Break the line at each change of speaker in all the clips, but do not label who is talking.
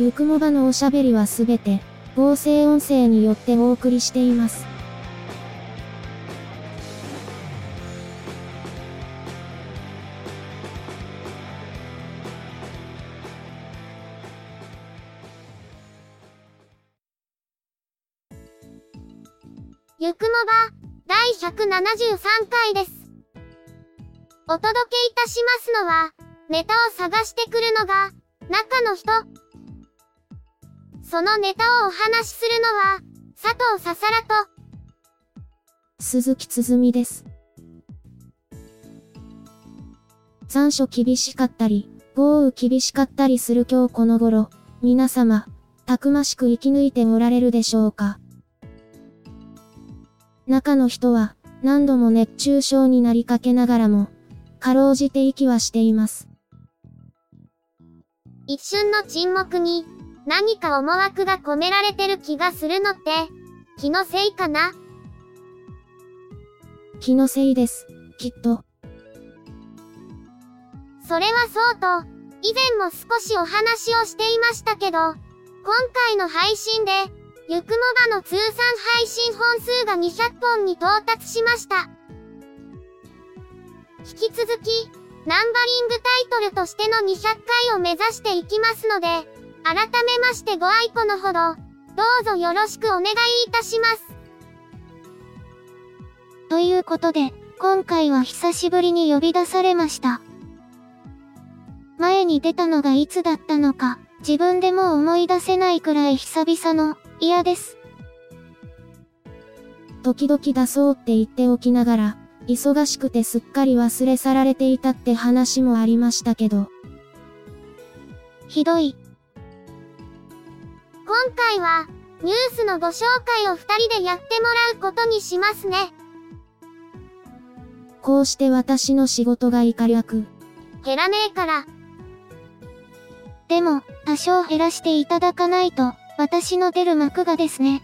ゆくもばのおしゃべりはすべて、合成音声によってお送りしています。
ゆくもば、第173回です。お届けいたしますのは、ネタを探してくるのが、中の人。そのネタをお話しするのは、佐藤ささらと、
鈴木つづみです。残暑厳しかったり、豪雨厳しかったりする今日この頃、皆様、たくましく生き抜いておられるでしょうか。中の人は、何度も熱中症になりかけながらも、かろうじて息はしています。
一瞬の沈黙に、何か思惑が込められてる気がするのって、気のせいかな？
気のせいです、きっと。
それはそうと、以前も少しお話をしていましたけど、今回の配信で、ゆくもばの通算配信本数が200本に到達しました。引き続き、ナンバリングタイトルとしての200回を目指していきますので、改めましてご愛顧のほど、どうぞよろしくお願いいたします。
ということで、今回は久しぶりに呼び出されました。前に出たのがいつだったのか、自分でも思い出せないくらい久々の、嫌です。
時々出そうって言っておきながら、忙しくてすっかり忘れ去られていたって話もありましたけど。
ひどい。
今回は、ニュースのご紹介を二人でやってもらうことにしますね。
こうして私の仕事がいか略。
減らねえから。
でも、多少減らしていただかないと、私の出る幕がですね。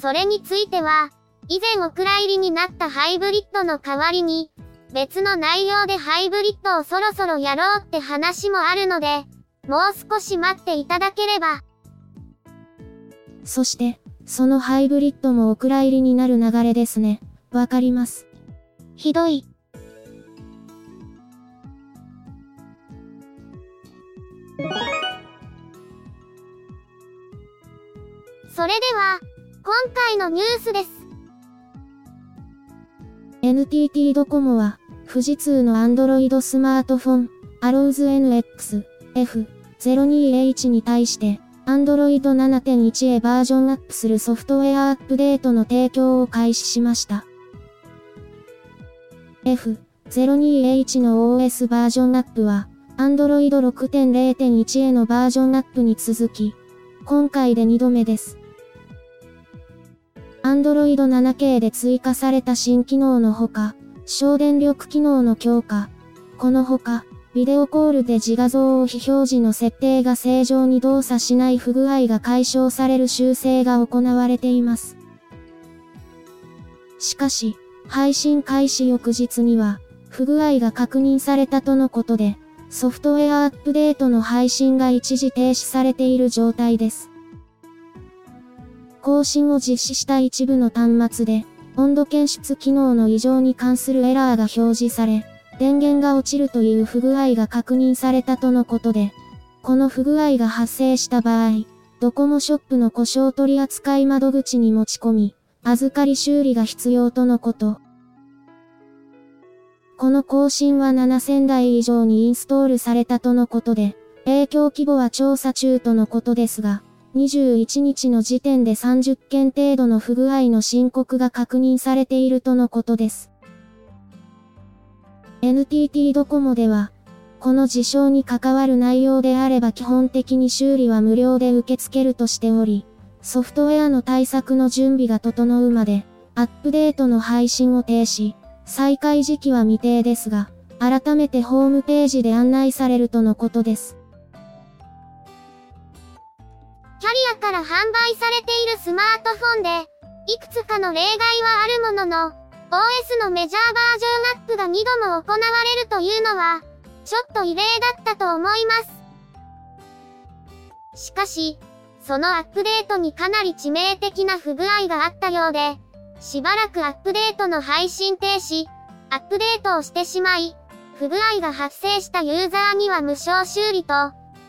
それについては、以前お蔵入りになったハイブリッドの代わりに、別の内容でハイブリッドをそろそろやろうって話もあるので、もう少し待っていただければ。
そして、そのハイブリッドもお蔵入りになる流れですね。わかります。
ひどい。
それでは、今回のニュースです。
NTT ドコモは、富士通の Android スマートフォン、Arrows NX 02h に対して、Android 7.1へバージョンアップするソフトウェアアップデートの提供を開始しました。F02H の OS バージョンアップは、Android 6.0.1へのバージョンアップに続き、今回で2度目です。Android 7K で追加された新機能のほか、省電力機能の強化。このほか、ビデオコールで自画像を非表示の設定が正常に動作しない不具合が解消される修正が行われています。しかし、配信開始翌日には、不具合が確認されたとのことで、ソフトウェアアップデートの配信が一時停止されている状態です。更新を実施した一部の端末で、温度検出機能の異常に関するエラーが表示され、電源が落ちるという不具合が確認されたとのことで、この不具合が発生した場合、ドコモショップの故障取扱窓口に持ち込み、預かり修理が必要とのこと。この更新は7000台以上にインストールされたとのことで、影響規模は調査中とのことですが、21日の時点で30件程度の不具合の申告が確認されているとのことです。NTT ドコモでは、この事象に関わる内容であれば基本的に修理は無料で受け付けるとしており、ソフトウェアの対策の準備が整うまで、アップデートの配信を停止、再開時期は未定ですが、改めてホームページで案内されるとのことです。
キャリアから販売されているスマートフォンで、いくつかの例外はあるものの、OS のメジャーバージョンアップが2度も行われるというのは、ちょっと異例だったと思います。しかし、そのアップデートにかなり致命的な不具合があったようで、しばらくアップデートの配信停止、アップデートをしてしまい、不具合が発生したユーザーには無償修理と、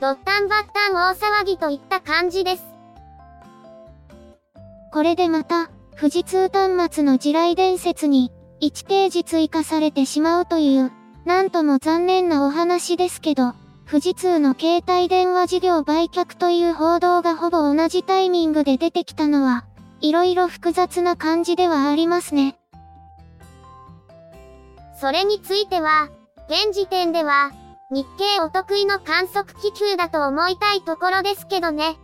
ドッタンバッタン大騒ぎといった感じです。
これでまた、富士通端末の地雷伝説に、1ページ追加されてしまうという、なんとも残念なお話ですけど、富士通の携帯電話事業売却という報道がほぼ同じタイミングで出てきたのは、色々複雑な感じではありますね。
それについては、現時点では、日経お得意の観測気球だと思いたいところですけどね。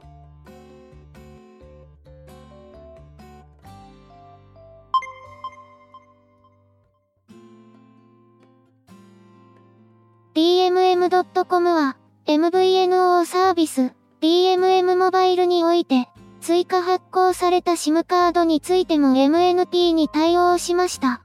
.com は MVNO サービス DMM モバイルにおいて追加発行された SIM カードについても MNP に対応しました。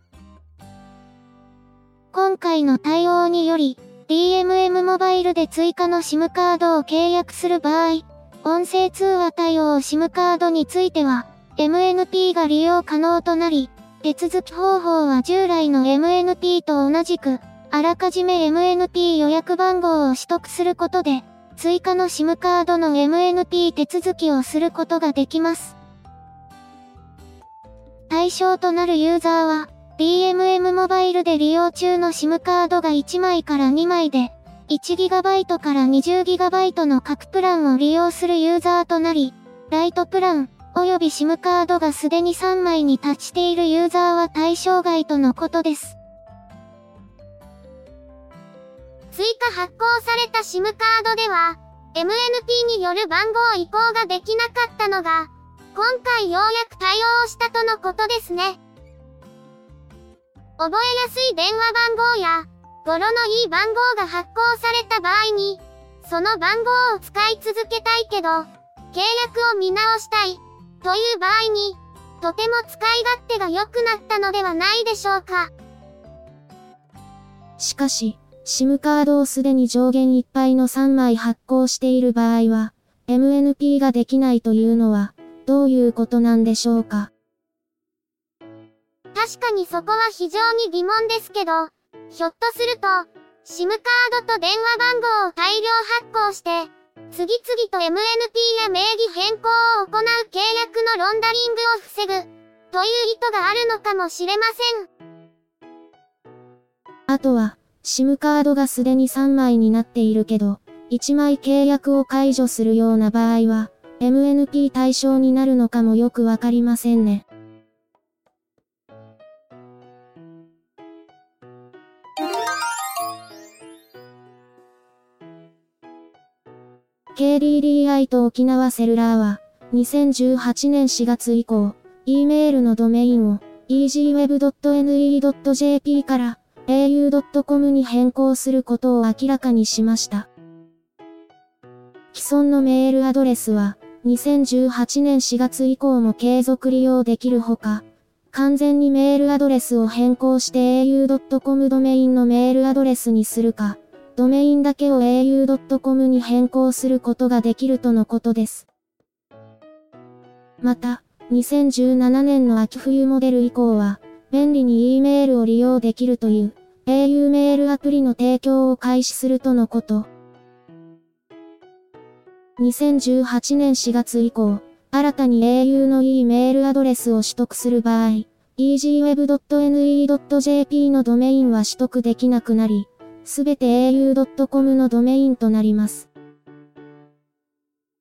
今回の対応により DMM モバイルで追加の SIM カードを契約する場合、音声通話対応 SIM カードについては MNP が利用可能となり、手続き方法は従来の MNP と同じくあらかじめ MNP 予約番号を取得することで、追加の SIM カードの MNP 手続きをすることができます。対象となるユーザーは、DMM モバイルで利用中の SIM カードが1枚から2枚で、1GB から 20GB の各プランを利用するユーザーとなり、ライトプラン、及び SIM カードがすでに3枚に達しているユーザーは対象外とのことです。
追加発行された SIM カードでは、MNP による番号移行ができなかったのが、今回ようやく対応したとのことですね。覚えやすい電話番号や、語呂のいい番号が発行された場合に、その番号を使い続けたいけど、契約を見直したい、という場合に、とても使い勝手が良くなったのではないでしょうか。
しかし、SIM カードをすでに上限いっぱいの3枚発行している場合は、MNP ができないというのは、どういうことなんでしょうか？
確かにそこは非常に疑問ですけど、ひょっとすると、SIM カードと電話番号を大量発行して、次々と MNP や名義変更を行う契約のロンダリングを防ぐ、という意図があるのかもしれません。
あとは、SIM カードがすでに3枚になっているけど、1枚契約を解除するような場合は、MNP 対象になるのかもよくわかりませんね。KDDI と沖縄セルラーは、2018年4月以降、E メールのドメインを easyweb.ne.jp から au.com に変更することを明らかにしました。既存のメールアドレスは、2018年4月以降も継続利用できるほか、完全にメールアドレスを変更して au.com ドメインのメールアドレスにするか、ドメインだけを au.com に変更することができるとのことです。また、2017年の秋冬モデル以降は、便利に E メールを利用できるという au メールアプリの提供を開始するとのこと。2018年4月以降、新たに au の E メールアドレスを取得する場合、easyweb.ne.jp のドメインは取得できなくなり、すべて au.com のドメインとなります。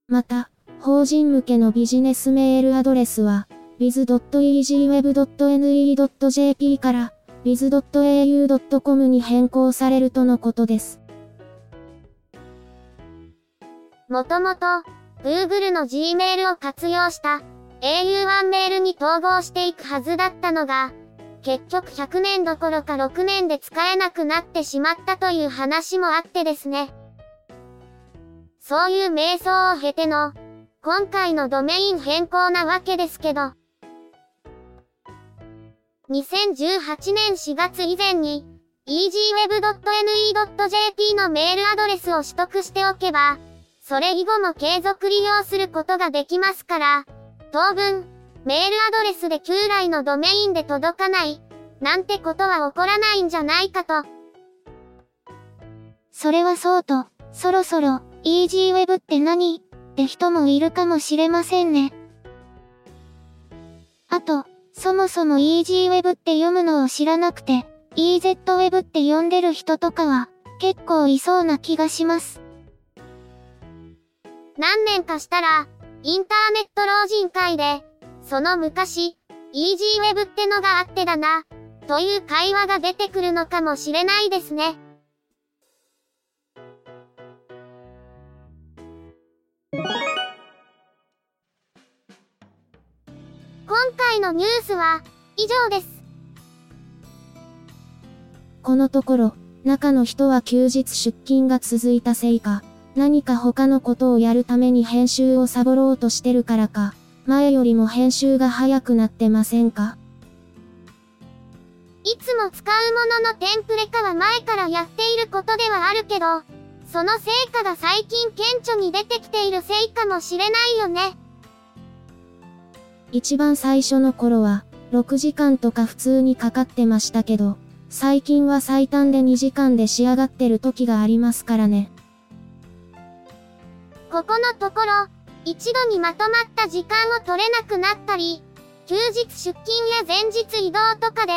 また、法人向けのビジネスメールアドレスは、biz.easyweb.ne.jp から biz.au.com に変更されるとのことです。
もともと、Google の Gmail を活用した au ンメールに統合していくはずだったのが、結局100年どころか6年で使えなくなってしまったという話もあってですね。そういう瞑想を経ての、今回のドメイン変更なわけですけど。2018年4月以前に、easyweb.ne.jp のメールアドレスを取得しておけば、それ以後も継続利用することができますから、当分、メールアドレスで旧来のドメインで届かない、なんてことは起こらないんじゃないかと。
それはそうと、そろそろ、EasyWeb って何？って人もいるかもしれませんね。あと、そもそも EasyWeb って読むのを知らなくて、EZWeb って読んでる人とかは、結構いそうな気がします。
何年かしたら、インターネット老人会で、その昔、EasyWeb ってのがあってだな、という会話が出てくるのかもしれないですね。今回のニュースは、以上です。
このところ、中の人は休日出勤が続いたせいか、何か他のことをやるために編集をサボろうとしてるからか、前よりも編集が早くなってませんか？
いつも使うもののテンプレ化は前からやっていることではあるけど、その成果が最近顕著に出てきているせいかもしれないよね。
一番最初の頃は、6時間とか普通にかかってましたけど、最近は最短で2時間で仕上がってる時がありますからね。
ここのところ、一度にまとまった時間を取れなくなったり、休日出勤や前日移動とかで、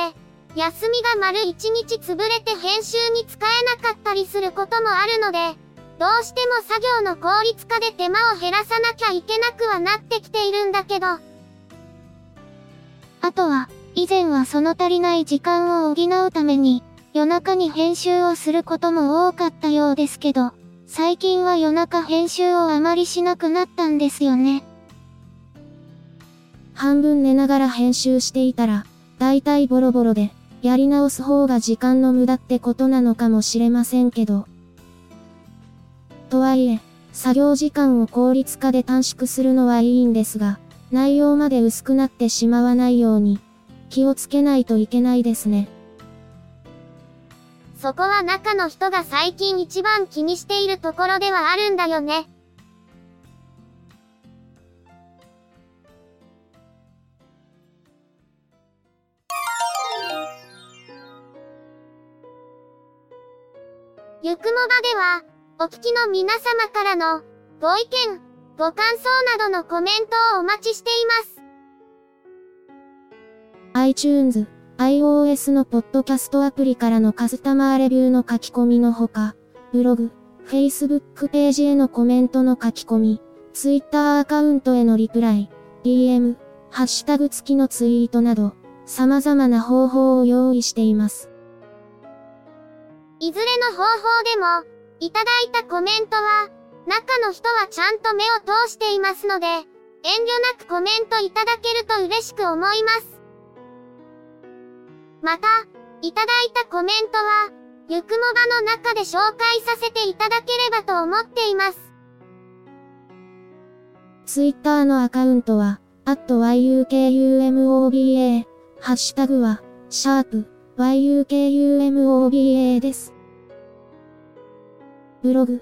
休みが丸一日潰れて編集に使えなかったりすることもあるので、どうしても作業の効率化で手間を減らさなきゃいけなくはなってきているんだけど。あ
とは、以前はその足りない時間を補うために、夜中に編集をすることも多かったようですけど、最近は夜中編集をあまりしなくなったんですよね。
半分寝ながら編集していたら、だいたいボロボロで、やり直す方が時間の無駄ってことなのかもしれませんけど。とはいえ、作業時間を効率化で短縮するのはいいんですが、内容まで薄くなってしまわないように、気をつけないといけないですね。
そこは中の人が最近一番気にしているところではあるんだよね。ゆくもばでは、お聞きの皆様からのご意見、ご感想などのコメントをお待ちしています。
iTunes iOS のポッドキャストアプリからのカスタマーレビューの書き込みのほか、ブログ、Facebook ページへのコメントの書き込み、Twitter アカウントへのリプライ、DM、ハッシュタグ付きのツイートなど、様々な方法を用意しています。
いずれの方法でも、いただいたコメントは、中の人はちゃんと目を通していますので、遠慮なくコメントいただけると嬉しく思います。また、いただいたコメントは、ゆくもばの中で紹介させていただければと思っています。
ツイッターのアカウントは、yukumoba、ハッシュタグは、シャープ yukumoba です。ブログ、